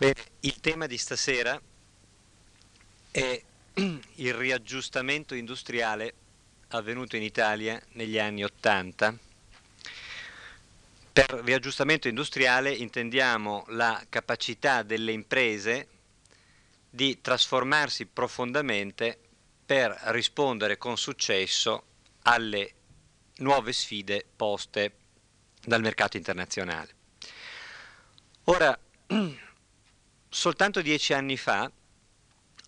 Bene, il tema di stasera è il riaggiustamento industriale avvenuto in Italia negli anni Ottanta. Per riaggiustamento industriale intendiamo la capacità delle imprese di trasformarsi profondamente per rispondere con successo alle nuove sfide poste dal mercato internazionale. Ora, soltanto dieci anni fa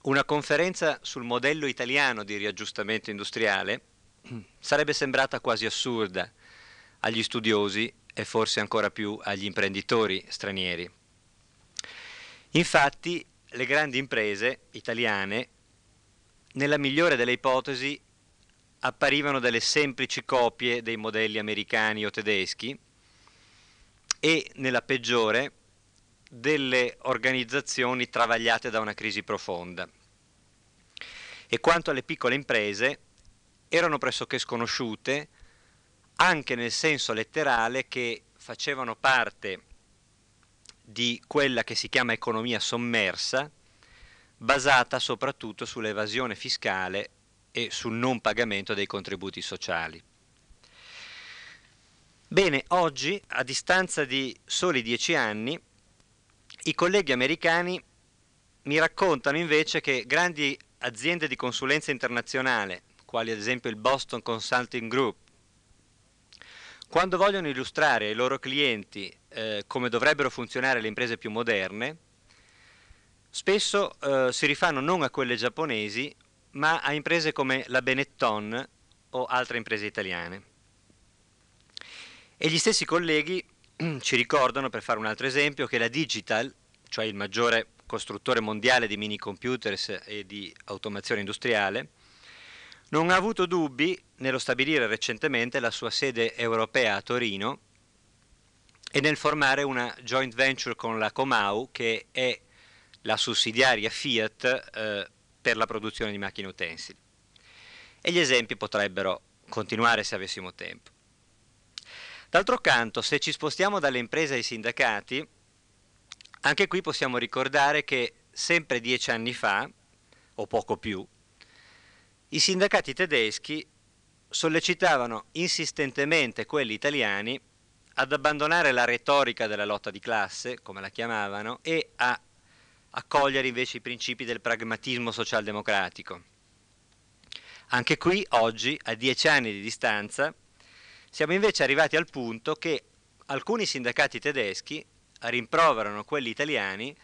una conferenza sul modello italiano di riaggiustamento industriale sarebbe sembrata quasi assurda agli studiosi e forse ancora più agli imprenditori stranieri. Infatti le grandi imprese italiane, nella migliore delle ipotesi, apparivano delle semplici copie dei modelli americani o tedeschi e, nella peggiore, delle organizzazioni travagliate da una crisi profonda. E quanto alle piccole imprese, erano pressoché sconosciute, anche nel senso letterale che facevano parte di quella che si chiama economia sommersa, basata soprattutto sull'evasione fiscale e sul non pagamento dei contributi sociali. Bene, oggi, a distanza di soli dieci anni, i colleghi americani mi raccontano invece che grandi aziende di consulenza internazionale, quali ad esempio il Boston Consulting Group, quando vogliono illustrare ai loro clienti eh, come dovrebbero funzionare le imprese più moderne, spesso eh, si rifanno non a quelle giapponesi, ma a imprese come la Benetton o altre imprese italiane. E gli stessi colleghi ci ricordano, per fare un altro esempio, che la Digital, cioè il maggiore costruttore mondiale di mini computers e di automazione industriale, non ha avuto dubbi nello stabilire recentemente la sua sede europea a Torino e nel formare una joint venture con la Comau, che è la sussidiaria Fiat eh, per la produzione di macchine utensili. E gli esempi potrebbero continuare se avessimo tempo. D'altro canto, se ci spostiamo dalle imprese ai sindacati, anche qui possiamo ricordare che sempre dieci anni fa, o poco più, i sindacati tedeschi sollecitavano insistentemente quelli italiani ad abbandonare la retorica della lotta di classe, come la chiamavano, e a accogliere invece i principi del pragmatismo socialdemocratico. Anche qui, oggi, a dieci anni di distanza, siamo invece arrivati al punto che alcuni sindacati tedeschi rimproverano quelli italiani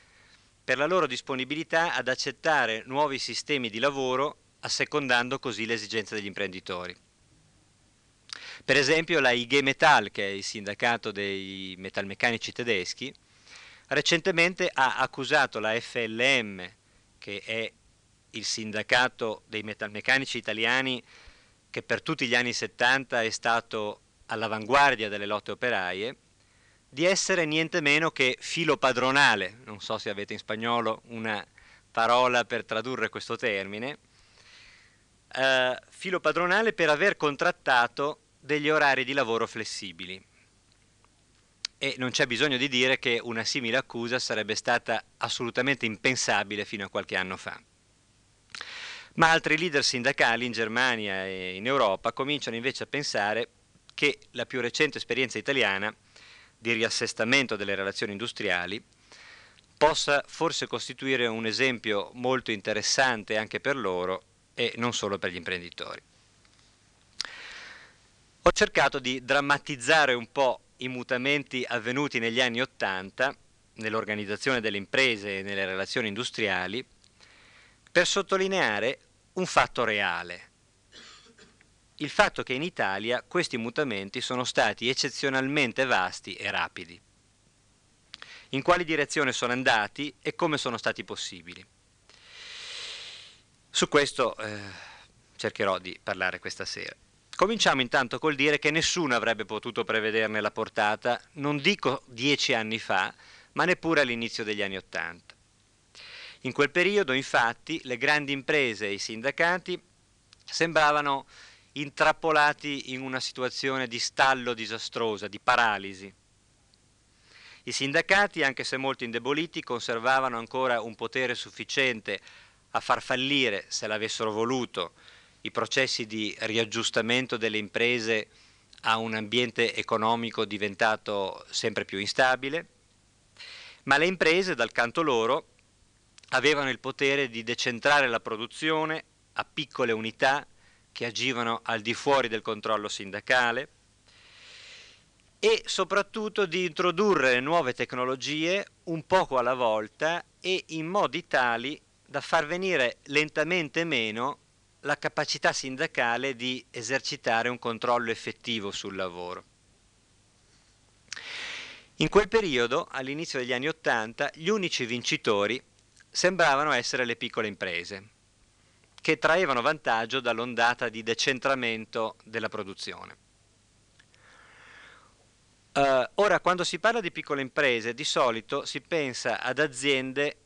per la loro disponibilità ad accettare nuovi sistemi di lavoro assecondando così le esigenze degli imprenditori. Per esempio la IG Metall, che è il sindacato dei metalmeccanici tedeschi, recentemente ha accusato la FLM, che è il sindacato dei metalmeccanici italiani che per tutti gli anni 70 è stato all'avanguardia delle lotte operaie, di essere niente meno che filo padronale, non so se avete in spagnolo una parola per tradurre questo termine, eh, filo padronale per aver contrattato degli orari di lavoro flessibili. E non c'è bisogno di dire che una simile accusa sarebbe stata assolutamente impensabile fino a qualche anno fa ma altri leader sindacali in Germania e in Europa cominciano invece a pensare che la più recente esperienza italiana di riassestamento delle relazioni industriali possa forse costituire un esempio molto interessante anche per loro e non solo per gli imprenditori. Ho cercato di drammatizzare un po' i mutamenti avvenuti negli anni Ottanta nell'organizzazione delle imprese e nelle relazioni industriali per sottolineare un fatto reale. Il fatto che in Italia questi mutamenti sono stati eccezionalmente vasti e rapidi. In quali direzione sono andati e come sono stati possibili. Su questo eh, cercherò di parlare questa sera. Cominciamo intanto col dire che nessuno avrebbe potuto prevederne la portata, non dico dieci anni fa, ma neppure all'inizio degli anni Ottanta. In quel periodo, infatti, le grandi imprese e i sindacati sembravano intrappolati in una situazione di stallo disastrosa, di paralisi. I sindacati, anche se molto indeboliti, conservavano ancora un potere sufficiente a far fallire, se l'avessero voluto, i processi di riaggiustamento delle imprese a un ambiente economico diventato sempre più instabile, ma le imprese, dal canto loro, avevano il potere di decentrare la produzione a piccole unità che agivano al di fuori del controllo sindacale, e soprattutto di introdurre nuove tecnologie un poco alla volta e in modi tali da far venire lentamente meno la capacità sindacale di esercitare un controllo effettivo sul lavoro. In quel periodo, all'inizio degli anni Ottanta, gli unici vincitori sembravano essere le piccole imprese, che traevano vantaggio dall'ondata di decentramento della produzione. Uh, ora, quando si parla di piccole imprese, di solito si pensa ad aziende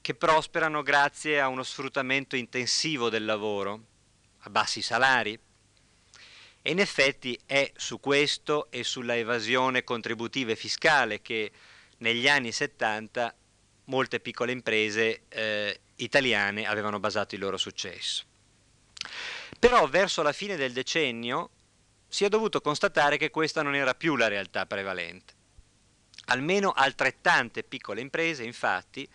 che prosperano grazie a uno sfruttamento intensivo del lavoro, a bassi salari. E in effetti è su questo e sulla evasione contributiva e fiscale che negli anni 70 molte piccole imprese eh, italiane avevano basato il loro successo. Però verso la fine del decennio si è dovuto constatare che questa non era più la realtà prevalente. Almeno altrettante piccole imprese, infatti,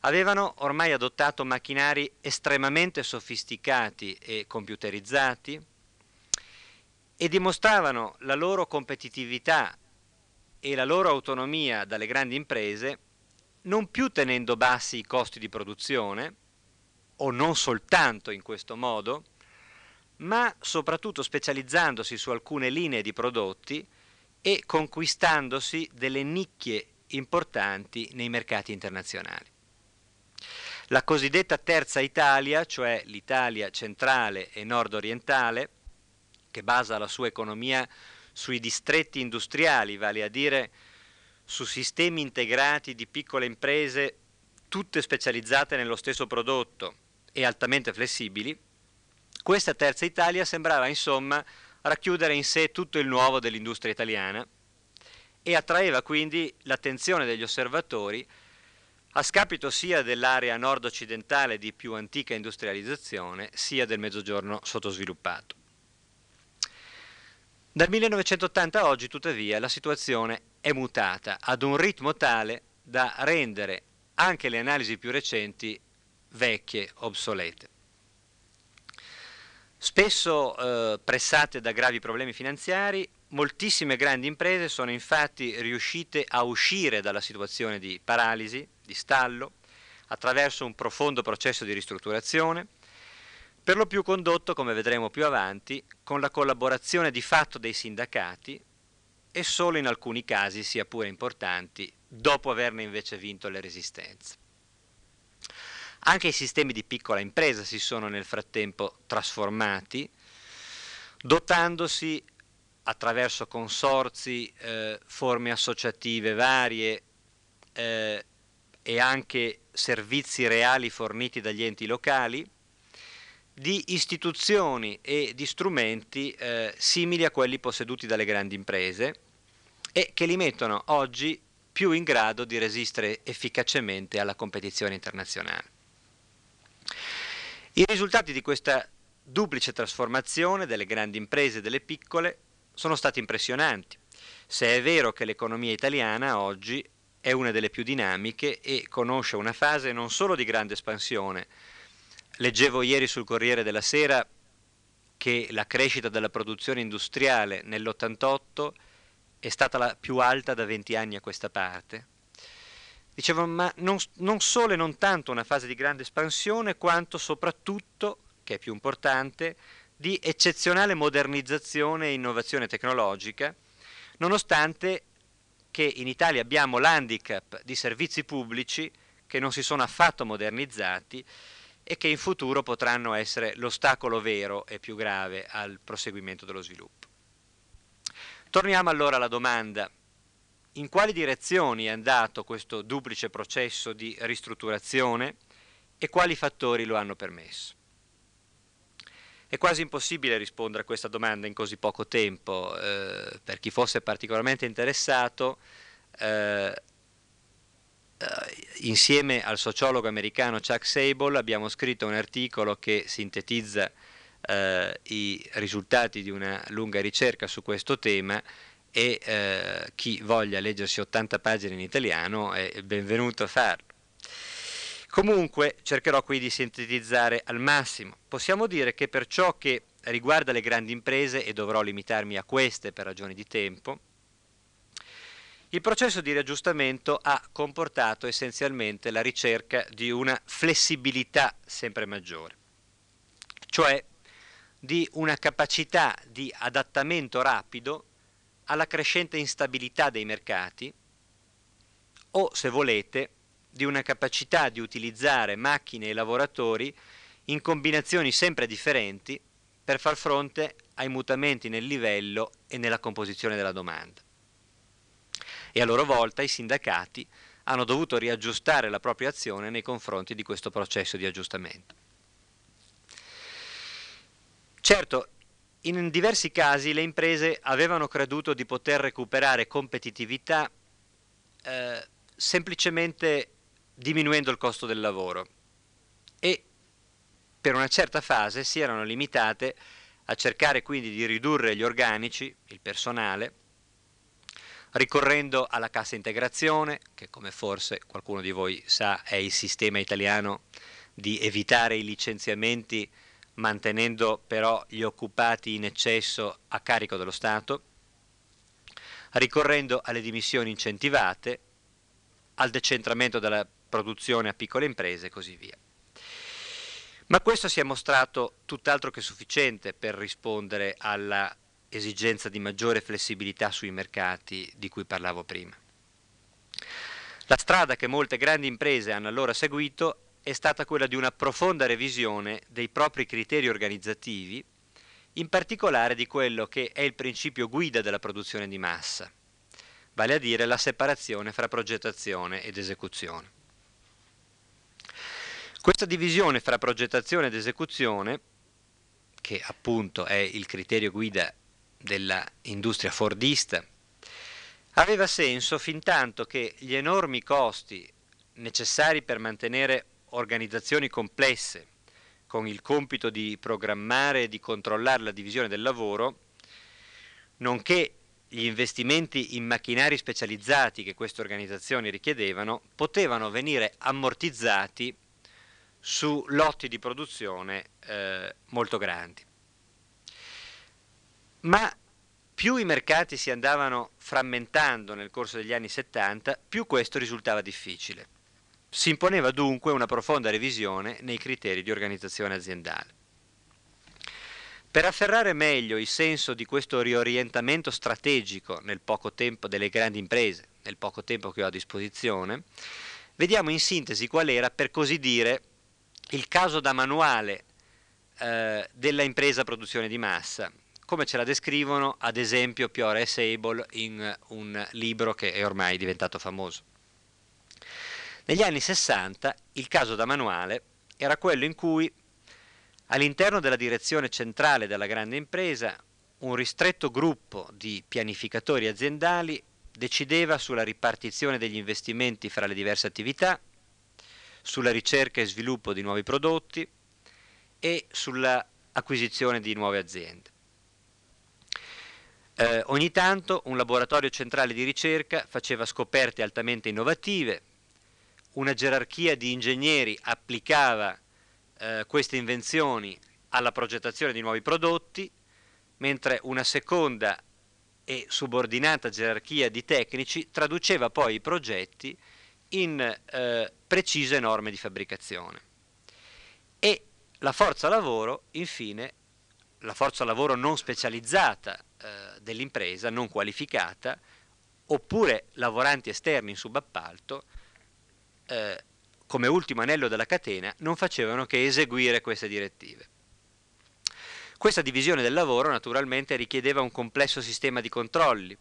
avevano ormai adottato macchinari estremamente sofisticati e computerizzati e dimostravano la loro competitività e la loro autonomia dalle grandi imprese non più tenendo bassi i costi di produzione, o non soltanto in questo modo, ma soprattutto specializzandosi su alcune linee di prodotti e conquistandosi delle nicchie importanti nei mercati internazionali. La cosiddetta terza Italia, cioè l'Italia centrale e nord-orientale, che basa la sua economia sui distretti industriali, vale a dire su sistemi integrati di piccole imprese, tutte specializzate nello stesso prodotto e altamente flessibili, questa terza Italia sembrava insomma racchiudere in sé tutto il nuovo dell'industria italiana e attraeva quindi l'attenzione degli osservatori a scapito sia dell'area nord-occidentale di più antica industrializzazione, sia del mezzogiorno sottosviluppato. Dal 1980 a oggi, tuttavia, la situazione è mutata ad un ritmo tale da rendere anche le analisi più recenti vecchie, obsolete. Spesso eh, pressate da gravi problemi finanziari, moltissime grandi imprese sono infatti riuscite a uscire dalla situazione di paralisi, di stallo, attraverso un profondo processo di ristrutturazione, per lo più condotto, come vedremo più avanti, con la collaborazione di fatto dei sindacati e solo in alcuni casi, sia pure importanti, dopo averne invece vinto le resistenze. Anche i sistemi di piccola impresa si sono nel frattempo trasformati, dotandosi attraverso consorzi, eh, forme associative varie eh, e anche servizi reali forniti dagli enti locali, di istituzioni e di strumenti eh, simili a quelli posseduti dalle grandi imprese e che li mettono oggi più in grado di resistere efficacemente alla competizione internazionale. I risultati di questa duplice trasformazione delle grandi imprese e delle piccole sono stati impressionanti, se è vero che l'economia italiana oggi è una delle più dinamiche e conosce una fase non solo di grande espansione. Leggevo ieri sul Corriere della Sera che la crescita della produzione industriale nell'88 è stata la più alta da 20 anni a questa parte, Dicevo, ma non, non solo e non tanto una fase di grande espansione, quanto soprattutto, che è più importante, di eccezionale modernizzazione e innovazione tecnologica, nonostante che in Italia abbiamo l'handicap di servizi pubblici che non si sono affatto modernizzati e che in futuro potranno essere l'ostacolo vero e più grave al proseguimento dello sviluppo. Torniamo allora alla domanda in quali direzioni è andato questo duplice processo di ristrutturazione e quali fattori lo hanno permesso. È quasi impossibile rispondere a questa domanda in così poco tempo, eh, per chi fosse particolarmente interessato, eh, insieme al sociologo americano Chuck Sable abbiamo scritto un articolo che sintetizza eh, i risultati di una lunga ricerca su questo tema e eh, chi voglia leggersi 80 pagine in italiano è benvenuto a farlo. Comunque cercherò qui di sintetizzare al massimo. Possiamo dire che per ciò che riguarda le grandi imprese, e dovrò limitarmi a queste per ragioni di tempo, il processo di riaggiustamento ha comportato essenzialmente la ricerca di una flessibilità sempre maggiore, cioè di una capacità di adattamento rapido alla crescente instabilità dei mercati o, se volete, di una capacità di utilizzare macchine e lavoratori in combinazioni sempre differenti per far fronte ai mutamenti nel livello e nella composizione della domanda. E a loro volta i sindacati hanno dovuto riaggiustare la propria azione nei confronti di questo processo di aggiustamento. Certo, in diversi casi le imprese avevano creduto di poter recuperare competitività eh, semplicemente diminuendo il costo del lavoro e per una certa fase si erano limitate a cercare quindi di ridurre gli organici, il personale, ricorrendo alla cassa integrazione, che come forse qualcuno di voi sa è il sistema italiano di evitare i licenziamenti mantenendo però gli occupati in eccesso a carico dello Stato, ricorrendo alle dimissioni incentivate, al decentramento della produzione a piccole imprese e così via. Ma questo si è mostrato tutt'altro che sufficiente per rispondere alla esigenza di maggiore flessibilità sui mercati di cui parlavo prima. La strada che molte grandi imprese hanno allora seguito è stata quella di una profonda revisione dei propri criteri organizzativi, in particolare di quello che è il principio guida della produzione di massa, vale a dire la separazione fra progettazione ed esecuzione. Questa divisione fra progettazione ed esecuzione, che appunto è il criterio guida dell'industria fordista, aveva senso fin tanto che gli enormi costi necessari per mantenere organizzazioni complesse con il compito di programmare e di controllare la divisione del lavoro, nonché gli investimenti in macchinari specializzati che queste organizzazioni richiedevano, potevano venire ammortizzati su lotti di produzione eh, molto grandi. Ma più i mercati si andavano frammentando nel corso degli anni 70, più questo risultava difficile. Si imponeva dunque una profonda revisione nei criteri di organizzazione aziendale. Per afferrare meglio il senso di questo riorientamento strategico nel poco tempo delle grandi imprese, nel poco tempo che ho a disposizione, vediamo in sintesi qual era, per così dire, il caso da manuale eh, della impresa produzione di massa, come ce la descrivono ad esempio Piore e Sable in un libro che è ormai diventato famoso. Negli anni 60 il caso da manuale era quello in cui all'interno della direzione centrale della grande impresa un ristretto gruppo di pianificatori aziendali decideva sulla ripartizione degli investimenti fra le diverse attività, sulla ricerca e sviluppo di nuovi prodotti e sull'acquisizione di nuove aziende. Eh, ogni tanto un laboratorio centrale di ricerca faceva scoperte altamente innovative, una gerarchia di ingegneri applicava eh, queste invenzioni alla progettazione di nuovi prodotti, mentre una seconda e subordinata gerarchia di tecnici traduceva poi i progetti in eh, precise norme di fabbricazione. E la forza lavoro, infine, la forza lavoro non specializzata eh, dell'impresa, non qualificata, oppure lavoranti esterni in subappalto, eh, come ultimo anello della catena, non facevano che eseguire queste direttive. Questa divisione del lavoro naturalmente richiedeva un complesso sistema di controlli.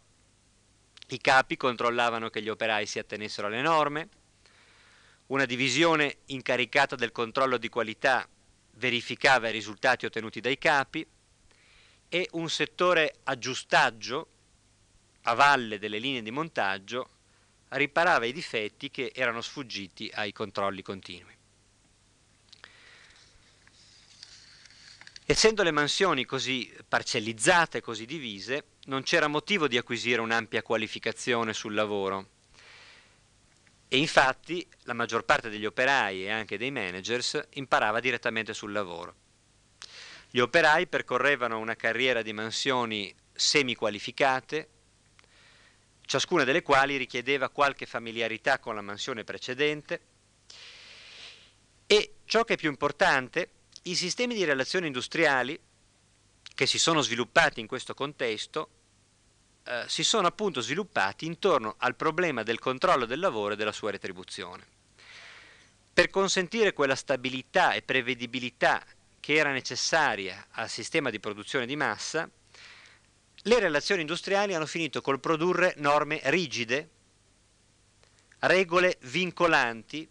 I capi controllavano che gli operai si attenessero alle norme, una divisione incaricata del controllo di qualità verificava i risultati ottenuti dai capi e un settore aggiustaggio a valle delle linee di montaggio riparava i difetti che erano sfuggiti ai controlli continui. Essendo le mansioni così parcellizzate, così divise, non c'era motivo di acquisire un'ampia qualificazione sul lavoro. E infatti la maggior parte degli operai e anche dei managers imparava direttamente sul lavoro. Gli operai percorrevano una carriera di mansioni semi-qualificate, ciascuna delle quali richiedeva qualche familiarità con la mansione precedente e ciò che è più importante i sistemi di relazioni industriali che si sono sviluppati in questo contesto eh, si sono appunto sviluppati intorno al problema del controllo del lavoro e della sua retribuzione. Per consentire quella stabilità e prevedibilità che era necessaria al sistema di produzione di massa, le relazioni industriali hanno finito col produrre norme rigide, regole vincolanti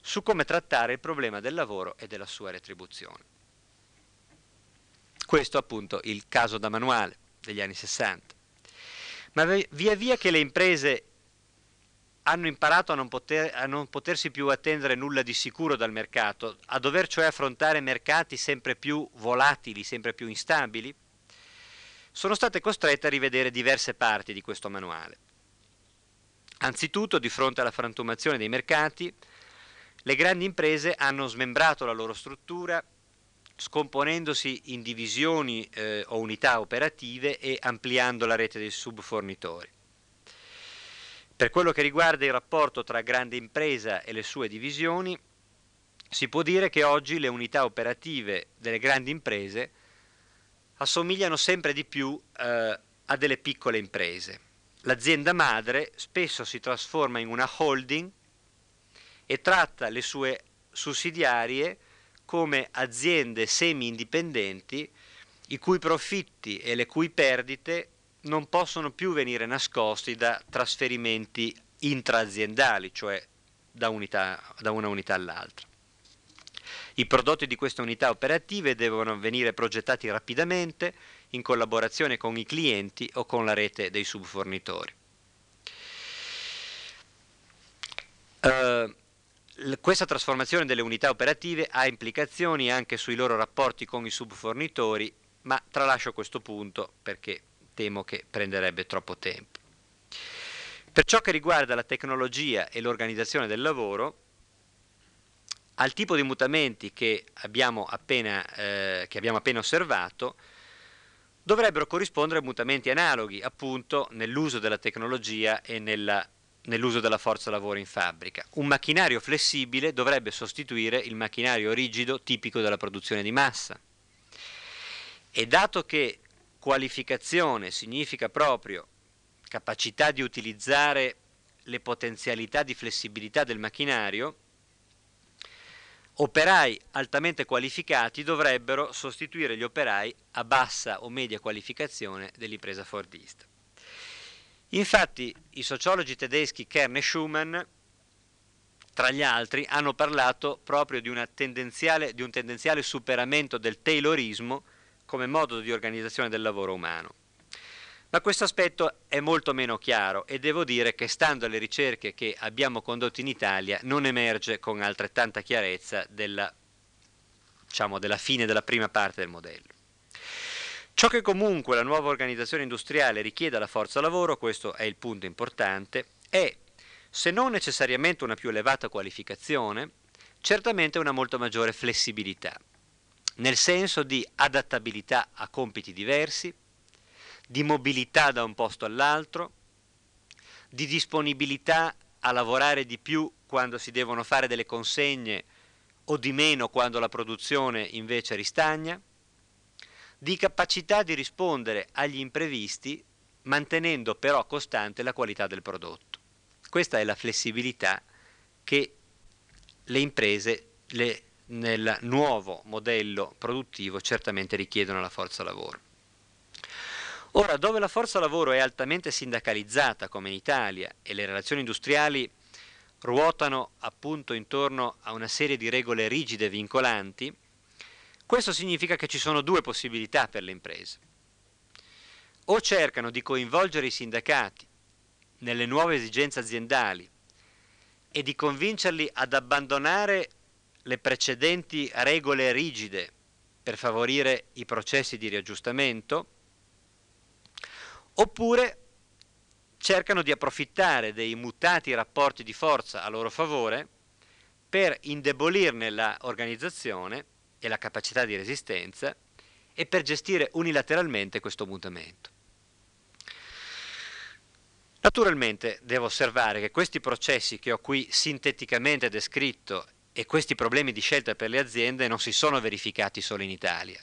su come trattare il problema del lavoro e della sua retribuzione. Questo appunto il caso da manuale degli anni 60. Ma via via che le imprese hanno imparato a non, poter, a non, potersi più attendere nulla di sicuro dal mercato, a dover cioè affrontare mercati sempre più volatili, sempre più instabili, sono state costrette a rivedere diverse parti di questo manuale. Anzitutto, di fronte alla frantumazione dei mercati, le grandi imprese hanno smembrato la loro struttura scomponendosi in divisioni eh, o unità operative e ampliando la rete dei subfornitori. Per quello che riguarda il rapporto tra grande impresa e le sue divisioni, si può dire che oggi le unità operative delle grandi imprese assomigliano sempre di più eh, a delle piccole imprese. L'azienda madre spesso si trasforma in una holding e tratta le sue sussidiarie come aziende semi-indipendenti i cui profitti e le cui perdite non possono più venire nascosti da trasferimenti intraaziendali, cioè da, unità, da una unità all'altra. I prodotti di queste unità operative devono venire progettati rapidamente in collaborazione con i clienti o con la rete dei subfornitori. Uh, questa trasformazione delle unità operative ha implicazioni anche sui loro rapporti con i subfornitori, ma tralascio questo punto perché temo che prenderebbe troppo tempo. Per ciò che riguarda la tecnologia e l'organizzazione del lavoro, al tipo di mutamenti che abbiamo appena, eh, che abbiamo appena osservato, dovrebbero corrispondere mutamenti analoghi appunto nell'uso della tecnologia e nella nell'uso della forza lavoro in fabbrica. Un macchinario flessibile dovrebbe sostituire il macchinario rigido tipico della produzione di massa. E dato che qualificazione significa proprio capacità di utilizzare le potenzialità di flessibilità del macchinario, operai altamente qualificati dovrebbero sostituire gli operai a bassa o media qualificazione dell'impresa fordista. Infatti i sociologi tedeschi Kern e Schumann, tra gli altri, hanno parlato proprio di, di un tendenziale superamento del taylorismo come modo di organizzazione del lavoro umano. Ma questo aspetto è molto meno chiaro e devo dire che stando alle ricerche che abbiamo condotto in Italia non emerge con altrettanta chiarezza della, diciamo, della fine della prima parte del modello. Ciò che comunque la nuova organizzazione industriale richiede alla forza lavoro, questo è il punto importante, è se non necessariamente una più elevata qualificazione, certamente una molto maggiore flessibilità, nel senso di adattabilità a compiti diversi, di mobilità da un posto all'altro, di disponibilità a lavorare di più quando si devono fare delle consegne o di meno quando la produzione invece ristagna, di capacità di rispondere agli imprevisti mantenendo però costante la qualità del prodotto. Questa è la flessibilità che le imprese le, nel nuovo modello produttivo certamente richiedono alla forza lavoro. Ora, dove la forza lavoro è altamente sindacalizzata come in Italia e le relazioni industriali ruotano appunto intorno a una serie di regole rigide e vincolanti, questo significa che ci sono due possibilità per le imprese. O cercano di coinvolgere i sindacati nelle nuove esigenze aziendali e di convincerli ad abbandonare le precedenti regole rigide per favorire i processi di riaggiustamento, oppure cercano di approfittare dei mutati rapporti di forza a loro favore per indebolirne l'organizzazione e la capacità di resistenza e per gestire unilateralmente questo mutamento. Naturalmente devo osservare che questi processi che ho qui sinteticamente descritto e questi problemi di scelta per le aziende non si sono verificati solo in Italia.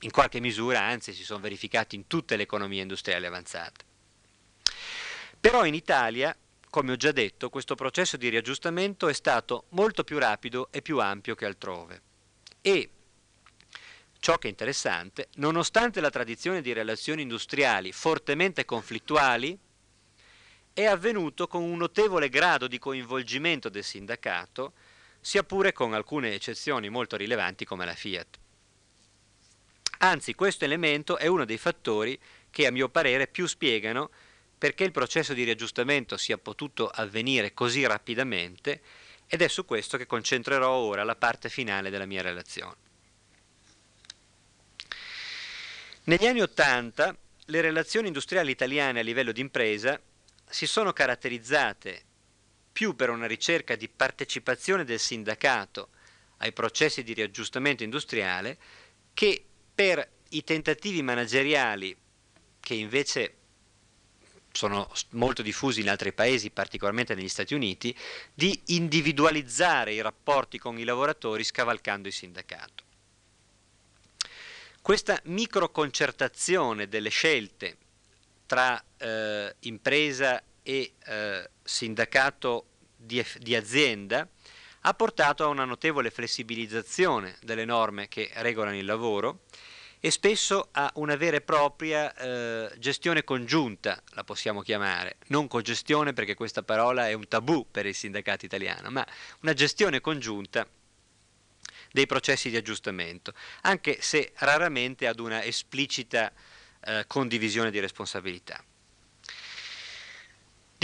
In qualche misura, anzi, si sono verificati in tutte le economie industriali avanzate. Però in Italia, come ho già detto, questo processo di riaggiustamento è stato molto più rapido e più ampio che altrove. E ciò che è interessante, nonostante la tradizione di relazioni industriali fortemente conflittuali, è avvenuto con un notevole grado di coinvolgimento del sindacato, sia pure con alcune eccezioni molto rilevanti come la Fiat. Anzi, questo elemento è uno dei fattori che a mio parere più spiegano perché il processo di riaggiustamento sia potuto avvenire così rapidamente ed è su questo che concentrerò ora la parte finale della mia relazione. Negli anni Ottanta le relazioni industriali italiane a livello di impresa si sono caratterizzate più per una ricerca di partecipazione del sindacato ai processi di riaggiustamento industriale che per i tentativi manageriali che invece sono molto diffusi in altri paesi, particolarmente negli Stati Uniti, di individualizzare i rapporti con i lavoratori scavalcando il sindacato. Questa microconcertazione delle scelte tra eh, impresa e eh, sindacato di, di azienda ha portato a una notevole flessibilizzazione delle norme che regolano il lavoro e spesso a una vera e propria eh, gestione congiunta, la possiamo chiamare, non cogestione perché questa parola è un tabù per il sindacato italiano, ma una gestione congiunta dei processi di aggiustamento, anche se raramente ad una esplicita eh, condivisione di responsabilità.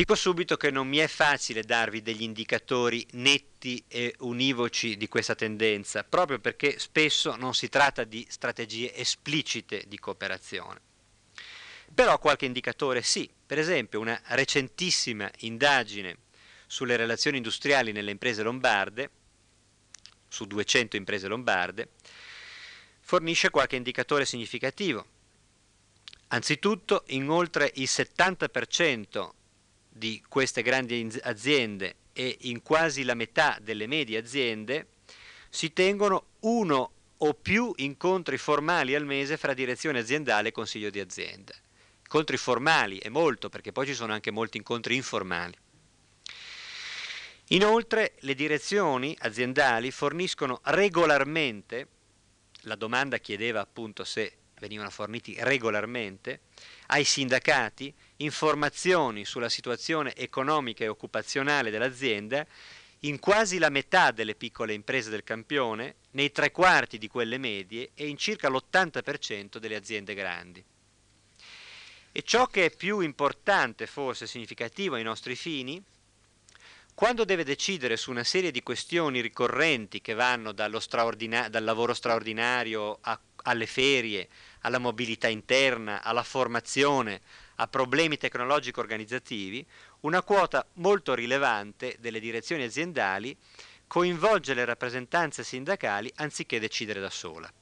Dico subito che non mi è facile darvi degli indicatori netti e univoci di questa tendenza, proprio perché spesso non si tratta di strategie esplicite di cooperazione. Però qualche indicatore sì, per esempio una recentissima indagine sulle relazioni industriali nelle imprese lombarde, su 200 imprese lombarde, fornisce qualche indicatore significativo. Anzitutto, in oltre il 70% di queste grandi aziende e in quasi la metà delle medie aziende si tengono uno o più incontri formali al mese fra direzione aziendale e consiglio di azienda. Incontri formali è molto perché poi ci sono anche molti incontri informali. Inoltre le direzioni aziendali forniscono regolarmente, la domanda chiedeva appunto se venivano forniti regolarmente, ai sindacati informazioni sulla situazione economica e occupazionale dell'azienda in quasi la metà delle piccole imprese del campione, nei tre quarti di quelle medie e in circa l'80% delle aziende grandi. E ciò che è più importante, forse significativo ai nostri fini, quando deve decidere su una serie di questioni ricorrenti che vanno dal lavoro straordinario a, alle ferie, alla mobilità interna, alla formazione, a problemi tecnologico-organizzativi, una quota molto rilevante delle direzioni aziendali coinvolge le rappresentanze sindacali anziché decidere da sola.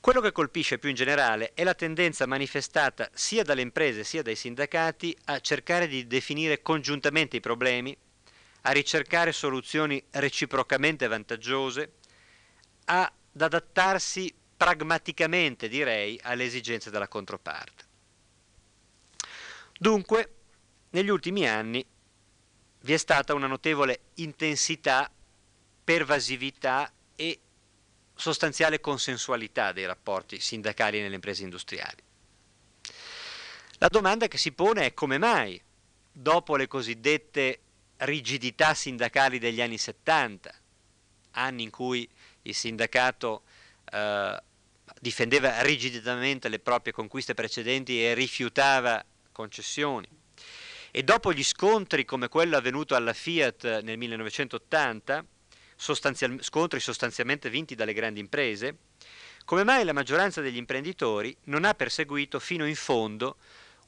Quello che colpisce più in generale è la tendenza manifestata sia dalle imprese sia dai sindacati a cercare di definire congiuntamente i problemi, a ricercare soluzioni reciprocamente vantaggiose, ad adattarsi pragmaticamente, direi, alle esigenze della controparte. Dunque, negli ultimi anni vi è stata una notevole intensità, pervasività e sostanziale consensualità dei rapporti sindacali nelle imprese industriali. La domanda che si pone è come mai, dopo le cosiddette rigidità sindacali degli anni 70, anni in cui il sindacato eh, difendeva rigidamente le proprie conquiste precedenti e rifiutava concessioni. E dopo gli scontri come quello avvenuto alla Fiat nel 1980, sostanzial- scontri sostanzialmente vinti dalle grandi imprese, come mai la maggioranza degli imprenditori non ha perseguito fino in fondo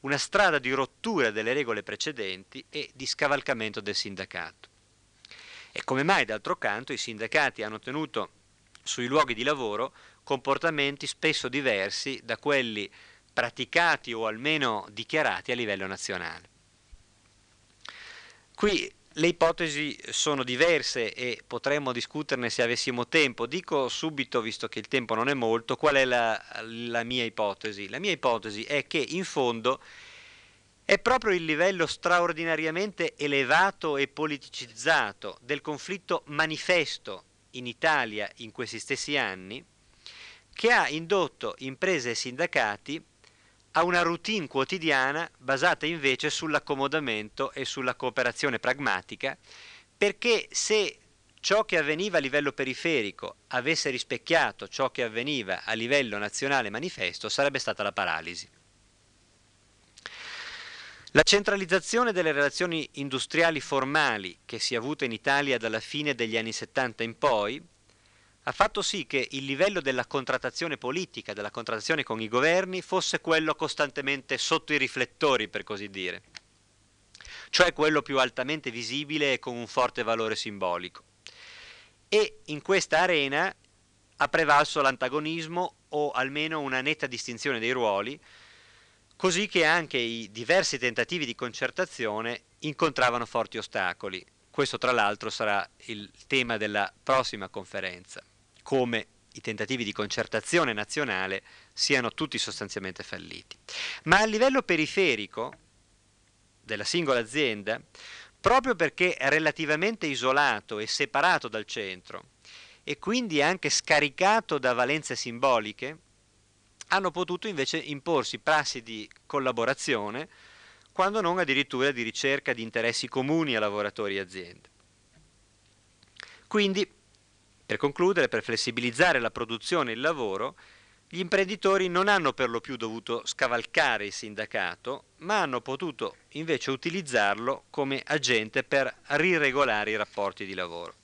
una strada di rottura delle regole precedenti e di scavalcamento del sindacato? E come mai, d'altro canto, i sindacati hanno tenuto sui luoghi di lavoro comportamenti spesso diversi da quelli praticati o almeno dichiarati a livello nazionale? Qui le ipotesi sono diverse e potremmo discuterne se avessimo tempo. Dico subito, visto che il tempo non è molto, qual è la, la mia ipotesi. La mia ipotesi è che in fondo è proprio il livello straordinariamente elevato e politicizzato del conflitto manifesto in Italia in questi stessi anni che ha indotto imprese e sindacati a una routine quotidiana basata invece sull'accomodamento e sulla cooperazione pragmatica, perché se ciò che avveniva a livello periferico avesse rispecchiato ciò che avveniva a livello nazionale manifesto, sarebbe stata la paralisi. La centralizzazione delle relazioni industriali formali che si è avuta in Italia dalla fine degli anni 70 in poi ha fatto sì che il livello della contrattazione politica, della contrattazione con i governi, fosse quello costantemente sotto i riflettori, per così dire, cioè quello più altamente visibile e con un forte valore simbolico. E in questa arena ha prevalso l'antagonismo o almeno una netta distinzione dei ruoli, così che anche i diversi tentativi di concertazione incontravano forti ostacoli. Questo tra l'altro sarà il tema della prossima conferenza come i tentativi di concertazione nazionale siano tutti sostanzialmente falliti. Ma a livello periferico della singola azienda, proprio perché è relativamente isolato e separato dal centro e quindi anche scaricato da valenze simboliche, hanno potuto invece imporsi prassi di collaborazione, quando non addirittura di ricerca di interessi comuni a lavoratori e aziende. Quindi per concludere, per flessibilizzare la produzione e il lavoro, gli imprenditori non hanno per lo più dovuto scavalcare il sindacato, ma hanno potuto invece utilizzarlo come agente per riregolare i rapporti di lavoro.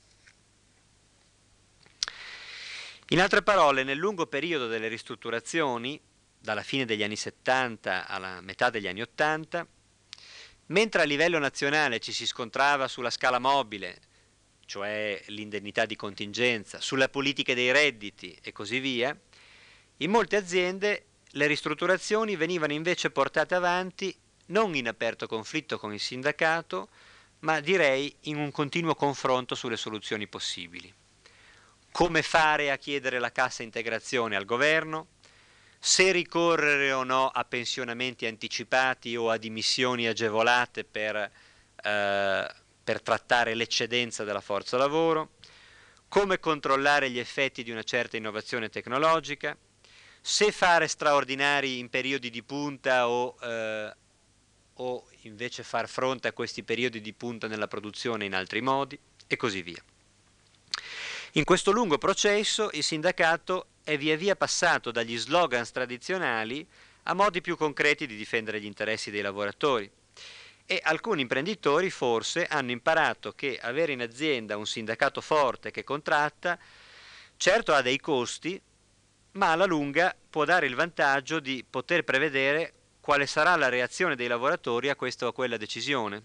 In altre parole, nel lungo periodo delle ristrutturazioni, dalla fine degli anni 70 alla metà degli anni 80, mentre a livello nazionale ci si scontrava sulla scala mobile cioè l'indennità di contingenza, sulle politiche dei redditi e così via, in molte aziende le ristrutturazioni venivano invece portate avanti non in aperto conflitto con il sindacato, ma direi in un continuo confronto sulle soluzioni possibili. Come fare a chiedere la cassa integrazione al governo? Se ricorrere o no a pensionamenti anticipati o a dimissioni agevolate per eh, per trattare l'eccedenza della forza lavoro, come controllare gli effetti di una certa innovazione tecnologica, se fare straordinari in periodi di punta o, eh, o invece far fronte a questi periodi di punta nella produzione in altri modi e così via. In questo lungo processo il sindacato è via via passato dagli slogan tradizionali a modi più concreti di difendere gli interessi dei lavoratori, e alcuni imprenditori forse hanno imparato che avere in azienda un sindacato forte che contratta certo ha dei costi, ma alla lunga può dare il vantaggio di poter prevedere quale sarà la reazione dei lavoratori a questa o a quella decisione.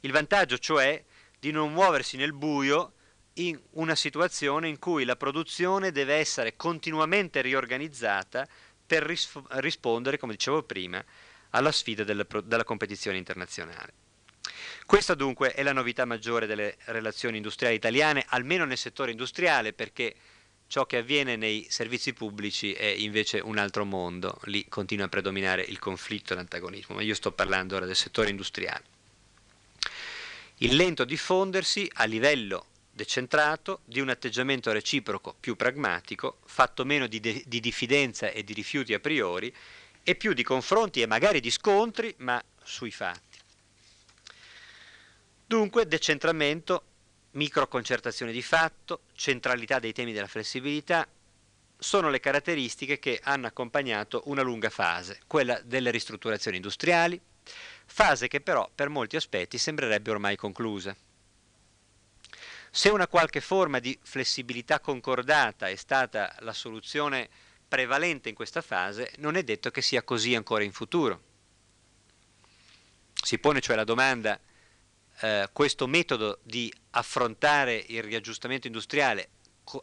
Il vantaggio cioè di non muoversi nel buio in una situazione in cui la produzione deve essere continuamente riorganizzata per ris- rispondere, come dicevo prima, alla sfida della, della competizione internazionale. Questa dunque è la novità maggiore delle relazioni industriali italiane, almeno nel settore industriale, perché ciò che avviene nei servizi pubblici è invece un altro mondo, lì continua a predominare il conflitto e l'antagonismo, ma io sto parlando ora del settore industriale. Il lento diffondersi a livello decentrato di un atteggiamento reciproco più pragmatico, fatto meno di, di diffidenza e di rifiuti a priori, e più di confronti e magari di scontri, ma sui fatti. Dunque decentramento, microconcertazione di fatto, centralità dei temi della flessibilità, sono le caratteristiche che hanno accompagnato una lunga fase, quella delle ristrutturazioni industriali, fase che però per molti aspetti sembrerebbe ormai conclusa. Se una qualche forma di flessibilità concordata è stata la soluzione prevalente in questa fase, non è detto che sia così ancora in futuro. Si pone cioè la domanda, eh, questo metodo di affrontare il riaggiustamento industriale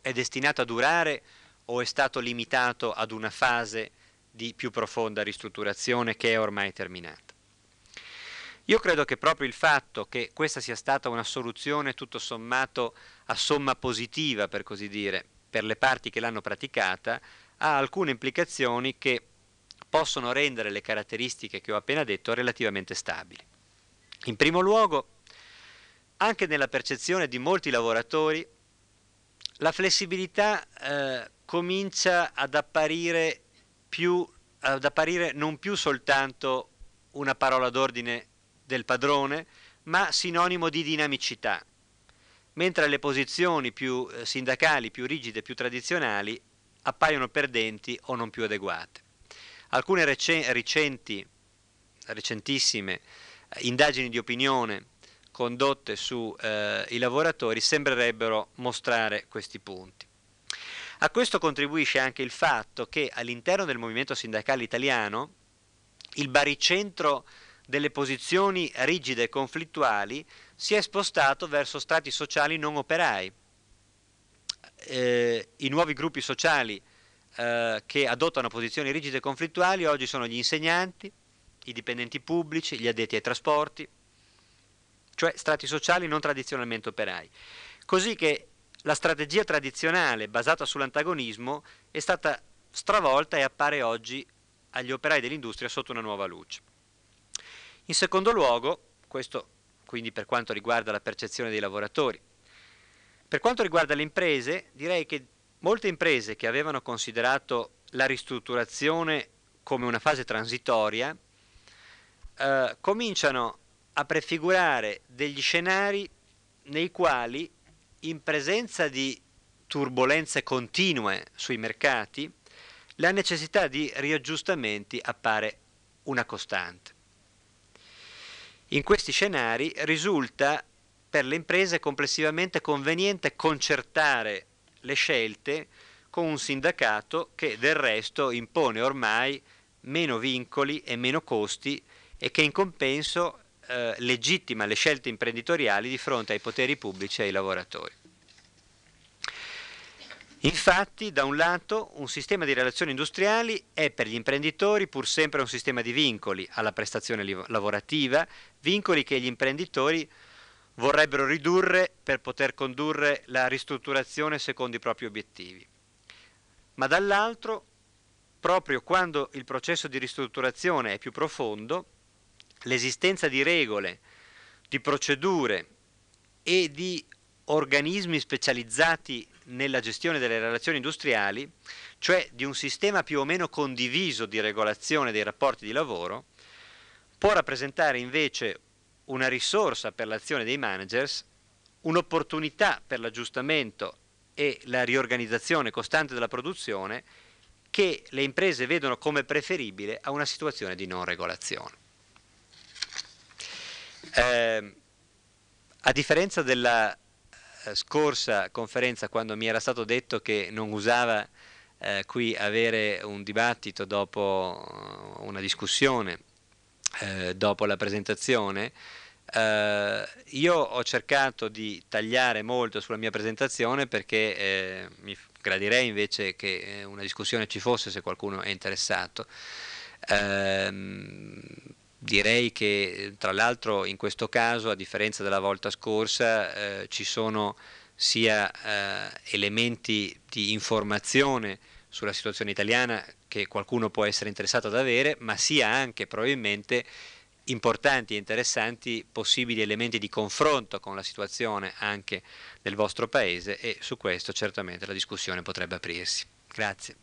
è destinato a durare o è stato limitato ad una fase di più profonda ristrutturazione che è ormai terminata? Io credo che proprio il fatto che questa sia stata una soluzione tutto sommato a somma positiva, per così dire, per le parti che l'hanno praticata, ha alcune implicazioni che possono rendere le caratteristiche che ho appena detto relativamente stabili. In primo luogo, anche nella percezione di molti lavoratori, la flessibilità eh, comincia ad apparire, più, ad apparire non più soltanto una parola d'ordine del padrone, ma sinonimo di dinamicità, mentre le posizioni più eh, sindacali, più rigide, più tradizionali appaiono perdenti o non più adeguate. Alcune recenti, recentissime eh, indagini di opinione condotte sui eh, lavoratori sembrerebbero mostrare questi punti. A questo contribuisce anche il fatto che all'interno del movimento sindacale italiano il baricentro delle posizioni rigide e conflittuali si è spostato verso strati sociali non operai. Eh, I nuovi gruppi sociali eh, che adottano posizioni rigide e conflittuali oggi sono gli insegnanti, i dipendenti pubblici, gli addetti ai trasporti, cioè strati sociali non tradizionalmente operai. Così che la strategia tradizionale basata sull'antagonismo è stata stravolta e appare oggi agli operai dell'industria sotto una nuova luce. In secondo luogo, questo quindi per quanto riguarda la percezione dei lavoratori, per quanto riguarda le imprese, direi che molte imprese che avevano considerato la ristrutturazione come una fase transitoria, eh, cominciano a prefigurare degli scenari nei quali, in presenza di turbulenze continue sui mercati, la necessità di riaggiustamenti appare una costante. In questi scenari risulta per le imprese complessivamente conveniente concertare le scelte con un sindacato che del resto impone ormai meno vincoli e meno costi e che in compenso eh, legittima le scelte imprenditoriali di fronte ai poteri pubblici e ai lavoratori. Infatti, da un lato, un sistema di relazioni industriali è per gli imprenditori pur sempre un sistema di vincoli alla prestazione lavorativa, vincoli che gli imprenditori vorrebbero ridurre per poter condurre la ristrutturazione secondo i propri obiettivi. Ma dall'altro, proprio quando il processo di ristrutturazione è più profondo, l'esistenza di regole, di procedure e di organismi specializzati nella gestione delle relazioni industriali, cioè di un sistema più o meno condiviso di regolazione dei rapporti di lavoro, può rappresentare invece una risorsa per l'azione dei managers, un'opportunità per l'aggiustamento e la riorganizzazione costante della produzione che le imprese vedono come preferibile a una situazione di non regolazione. Eh, a differenza della eh, scorsa conferenza quando mi era stato detto che non usava eh, qui avere un dibattito dopo eh, una discussione, eh, dopo la presentazione, eh, io ho cercato di tagliare molto sulla mia presentazione perché eh, mi gradirei invece che una discussione ci fosse se qualcuno è interessato. Ehm, Direi che tra l'altro in questo caso, a differenza della volta scorsa, eh, ci sono sia eh, elementi di informazione sulla situazione italiana che qualcuno può essere interessato ad avere, ma sia anche probabilmente importanti e interessanti possibili elementi di confronto con la situazione anche del vostro paese e su questo certamente la discussione potrebbe aprirsi. Grazie.